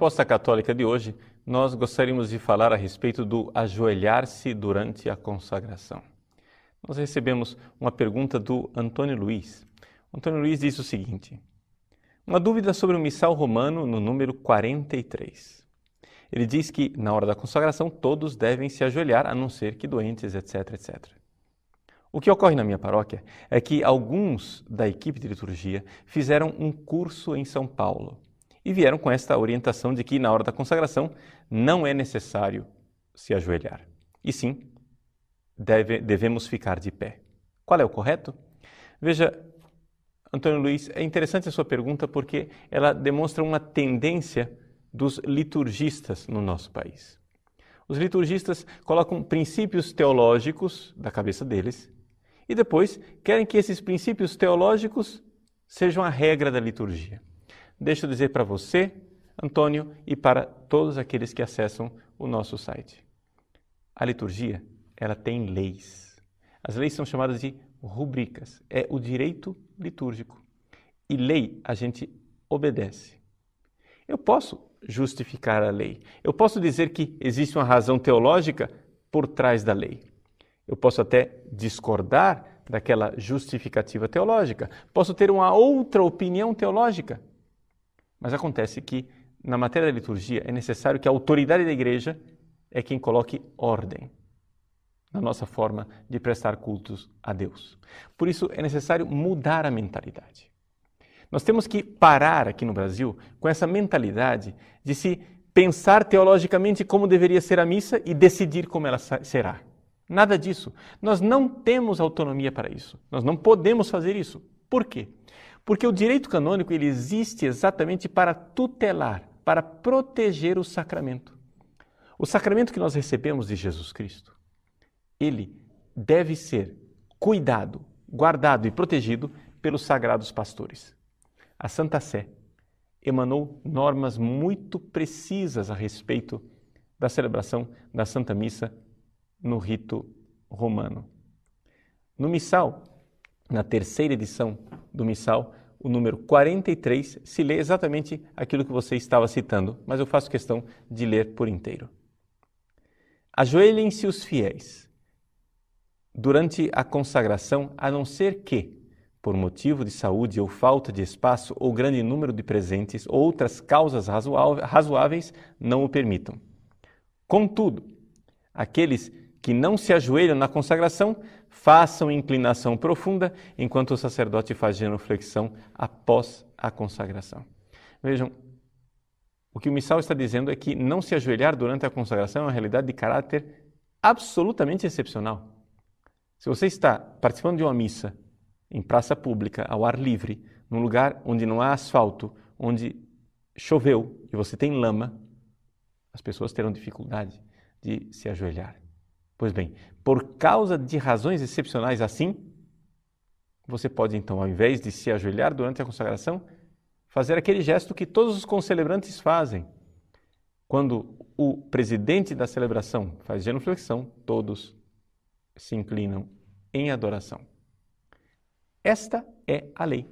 resposta católica de hoje, nós gostaríamos de falar a respeito do ajoelhar-se durante a consagração. Nós recebemos uma pergunta do Antônio Luiz. Antônio Luiz diz o seguinte: Uma dúvida sobre o missal romano no número 43. Ele diz que na hora da consagração todos devem se ajoelhar, a não ser que doentes, etc, etc. O que ocorre na minha paróquia é que alguns da equipe de liturgia fizeram um curso em São Paulo e vieram com esta orientação de que na hora da consagração não é necessário se ajoelhar. E sim, deve, devemos ficar de pé. Qual é o correto? Veja, Antônio Luiz, é interessante a sua pergunta porque ela demonstra uma tendência dos liturgistas no nosso país. Os liturgistas colocam princípios teológicos da cabeça deles e depois querem que esses princípios teológicos sejam a regra da liturgia deixa eu dizer para você, Antônio, e para todos aqueles que acessam o nosso site. A liturgia, ela tem leis. As leis são chamadas de rubricas. É o direito litúrgico. E lei a gente obedece. Eu posso justificar a lei. Eu posso dizer que existe uma razão teológica por trás da lei. Eu posso até discordar daquela justificativa teológica. Posso ter uma outra opinião teológica. Mas acontece que na matéria da liturgia é necessário que a autoridade da igreja é quem coloque ordem na nossa forma de prestar cultos a Deus. Por isso é necessário mudar a mentalidade. Nós temos que parar aqui no Brasil com essa mentalidade de se pensar teologicamente como deveria ser a missa e decidir como ela será. Nada disso. Nós não temos autonomia para isso. Nós não podemos fazer isso. Por quê? Porque o direito canônico ele existe exatamente para tutelar, para proteger o sacramento. O sacramento que nós recebemos de Jesus Cristo, ele deve ser cuidado, guardado e protegido pelos sagrados pastores. A Santa Sé emanou normas muito precisas a respeito da celebração da Santa Missa no rito romano. No missal, na terceira edição do Missal, o número 43, se lê exatamente aquilo que você estava citando, mas eu faço questão de ler por inteiro. Ajoelhem-se os fiéis durante a consagração, a não ser que, por motivo de saúde ou falta de espaço ou grande número de presentes ou outras causas razoáveis, não o permitam. Contudo, aqueles que não se ajoelham na consagração façam inclinação profunda enquanto o sacerdote faz genuflexão após a consagração. Vejam, o que o missal está dizendo é que não se ajoelhar durante a consagração é uma realidade de caráter absolutamente excepcional. Se você está participando de uma missa em praça pública, ao ar livre, num lugar onde não há asfalto, onde choveu e você tem lama, as pessoas terão dificuldade de se ajoelhar. Pois bem, por causa de razões excepcionais assim, você pode então, ao invés de se ajoelhar durante a consagração, fazer aquele gesto que todos os concelebrantes fazem. Quando o presidente da celebração faz genuflexão, todos se inclinam em adoração. Esta é a lei.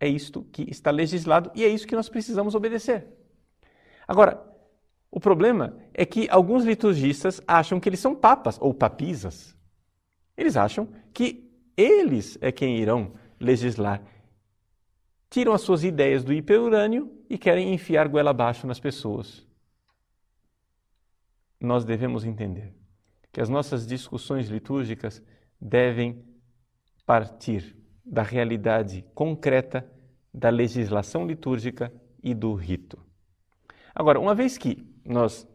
É isto que está legislado e é isso que nós precisamos obedecer. Agora, o problema é que alguns liturgistas acham que eles são papas ou papisas. Eles acham que eles é quem irão legislar. Tiram as suas ideias do hiperurânio e querem enfiar goela abaixo nas pessoas. Nós devemos entender que as nossas discussões litúrgicas devem partir da realidade concreta da legislação litúrgica e do rito. Agora, uma vez que nós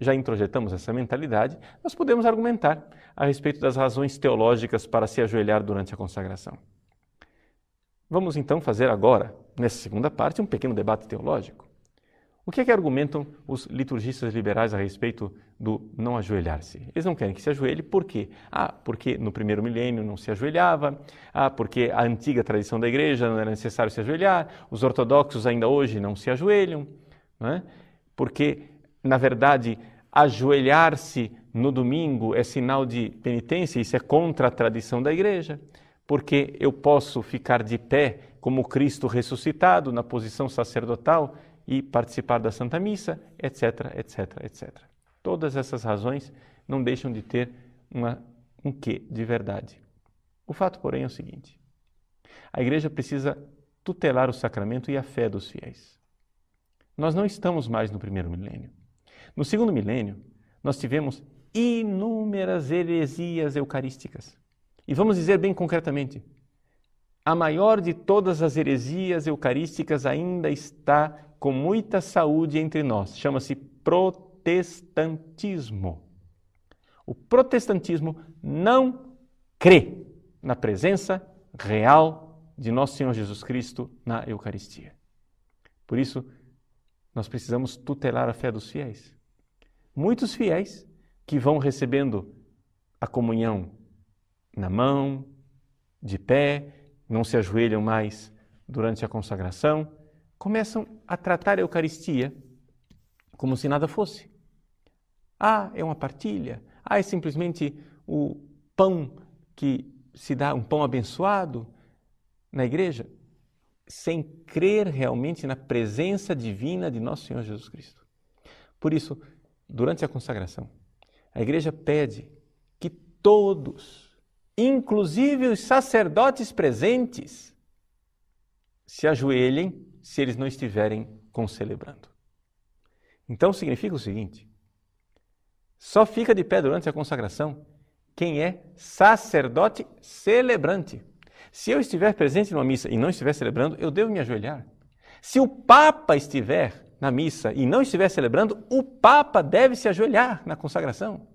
já introjetamos essa mentalidade, nós podemos argumentar a respeito das razões teológicas para se ajoelhar durante a consagração. Vamos então fazer agora, nessa segunda parte, um pequeno debate teológico. O que é que argumentam os liturgistas liberais a respeito do não ajoelhar-se? Eles não querem que se ajoelhe, por quê? Ah, porque no primeiro milênio não se ajoelhava, ah, porque a antiga tradição da igreja não era necessário se ajoelhar, os ortodoxos ainda hoje não se ajoelham, não é? porque, na verdade, ajoelhar-se no domingo é sinal de penitência, isso é contra a tradição da igreja, porque eu posso ficar de pé como Cristo ressuscitado na posição sacerdotal e participar da Santa Missa, etc, etc, etc. Todas essas razões não deixam de ter uma, um quê de verdade. O fato, porém, é o seguinte: a igreja precisa tutelar o sacramento e a fé dos fiéis. Nós não estamos mais no primeiro milênio. No segundo milênio, nós tivemos inúmeras heresias eucarísticas. E vamos dizer bem concretamente: a maior de todas as heresias eucarísticas ainda está com muita saúde entre nós. Chama-se protestantismo. O protestantismo não crê na presença real de nosso Senhor Jesus Cristo na Eucaristia. Por isso, nós precisamos tutelar a fé dos fiéis. Muitos fiéis que vão recebendo a comunhão na mão, de pé, não se ajoelham mais durante a consagração, começam a tratar a Eucaristia como se nada fosse. Ah, é uma partilha. Ah, é simplesmente o pão que se dá, um pão abençoado na igreja, sem crer realmente na presença divina de nosso Senhor Jesus Cristo. Por isso, durante a consagração, a igreja pede que todos, inclusive os sacerdotes presentes, se ajoelhem se eles não estiverem concelebrando. Então significa o seguinte: só fica de pé durante a consagração quem é sacerdote celebrante. Se eu estiver presente numa missa e não estiver celebrando, eu devo me ajoelhar. Se o Papa estiver na missa e não estiver celebrando, o Papa deve se ajoelhar na consagração.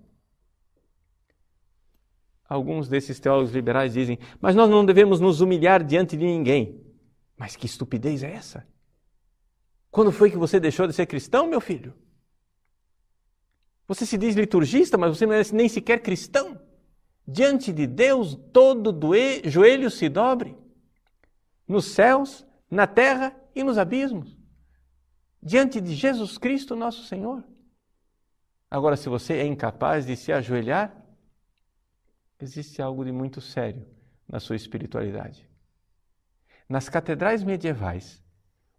Alguns desses teólogos liberais dizem, mas nós não devemos nos humilhar diante de ninguém. Mas que estupidez é essa? Quando foi que você deixou de ser cristão, meu filho? Você se diz liturgista, mas você não é nem sequer cristão. Diante de Deus, todo joelho se dobre, nos céus, na terra e nos abismos. Diante de Jesus Cristo, nosso Senhor. Agora, se você é incapaz de se ajoelhar, existe algo de muito sério na sua espiritualidade. Nas catedrais medievais,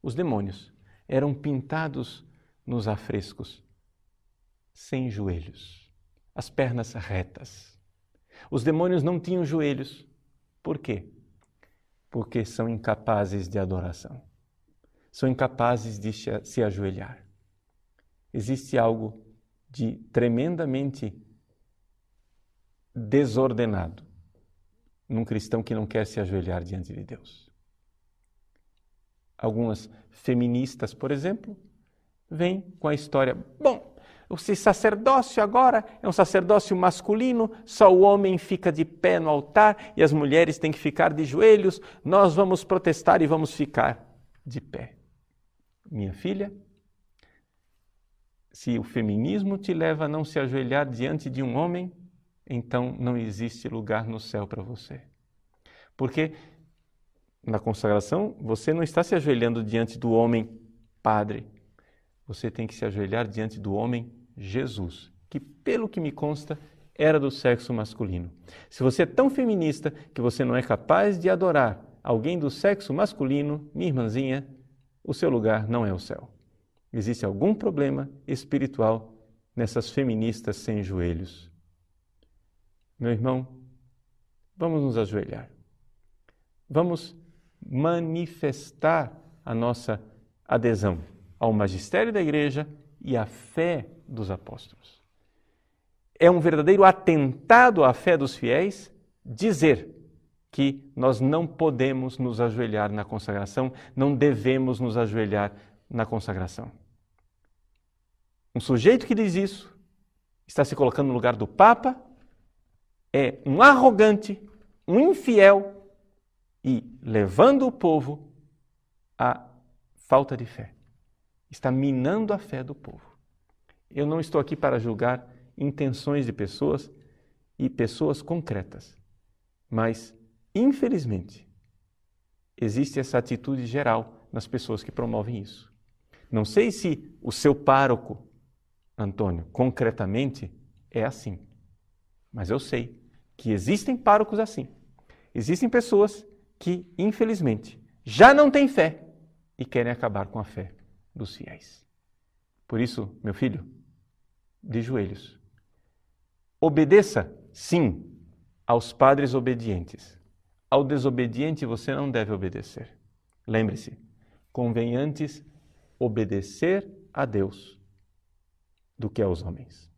os demônios eram pintados nos afrescos, sem joelhos, as pernas retas. Os demônios não tinham joelhos. Por quê? Porque são incapazes de adoração. São incapazes de se ajoelhar. Existe algo de tremendamente desordenado num cristão que não quer se ajoelhar diante de Deus algumas feministas, por exemplo, vêm com a história: bom, o sacerdócio agora é um sacerdócio masculino, só o homem fica de pé no altar e as mulheres têm que ficar de joelhos, nós vamos protestar e vamos ficar de pé. Minha filha, se o feminismo te leva a não se ajoelhar diante de um homem, então não existe lugar no céu para você. Porque na consagração, você não está se ajoelhando diante do homem Padre. Você tem que se ajoelhar diante do homem Jesus, que, pelo que me consta, era do sexo masculino. Se você é tão feminista que você não é capaz de adorar alguém do sexo masculino, minha irmãzinha, o seu lugar não é o céu. Existe algum problema espiritual nessas feministas sem joelhos. Meu irmão, vamos nos ajoelhar. Vamos manifestar a nossa adesão ao magistério da igreja e à fé dos apóstolos. É um verdadeiro atentado à fé dos fiéis dizer que nós não podemos nos ajoelhar na consagração, não devemos nos ajoelhar na consagração. Um sujeito que diz isso está se colocando no lugar do Papa, é um arrogante, um infiel e levando o povo à falta de fé está minando a fé do povo. Eu não estou aqui para julgar intenções de pessoas e pessoas concretas, mas, infelizmente, existe essa atitude geral nas pessoas que promovem isso. Não sei se o seu pároco, Antônio, concretamente é assim, mas eu sei que existem párocos assim. Existem pessoas que, infelizmente, já não têm fé e querem acabar com a fé dos fiéis. Por isso, meu filho, de joelhos, obedeça, sim, aos padres obedientes. Ao desobediente você não deve obedecer. Lembre-se, convém antes obedecer a Deus do que aos homens.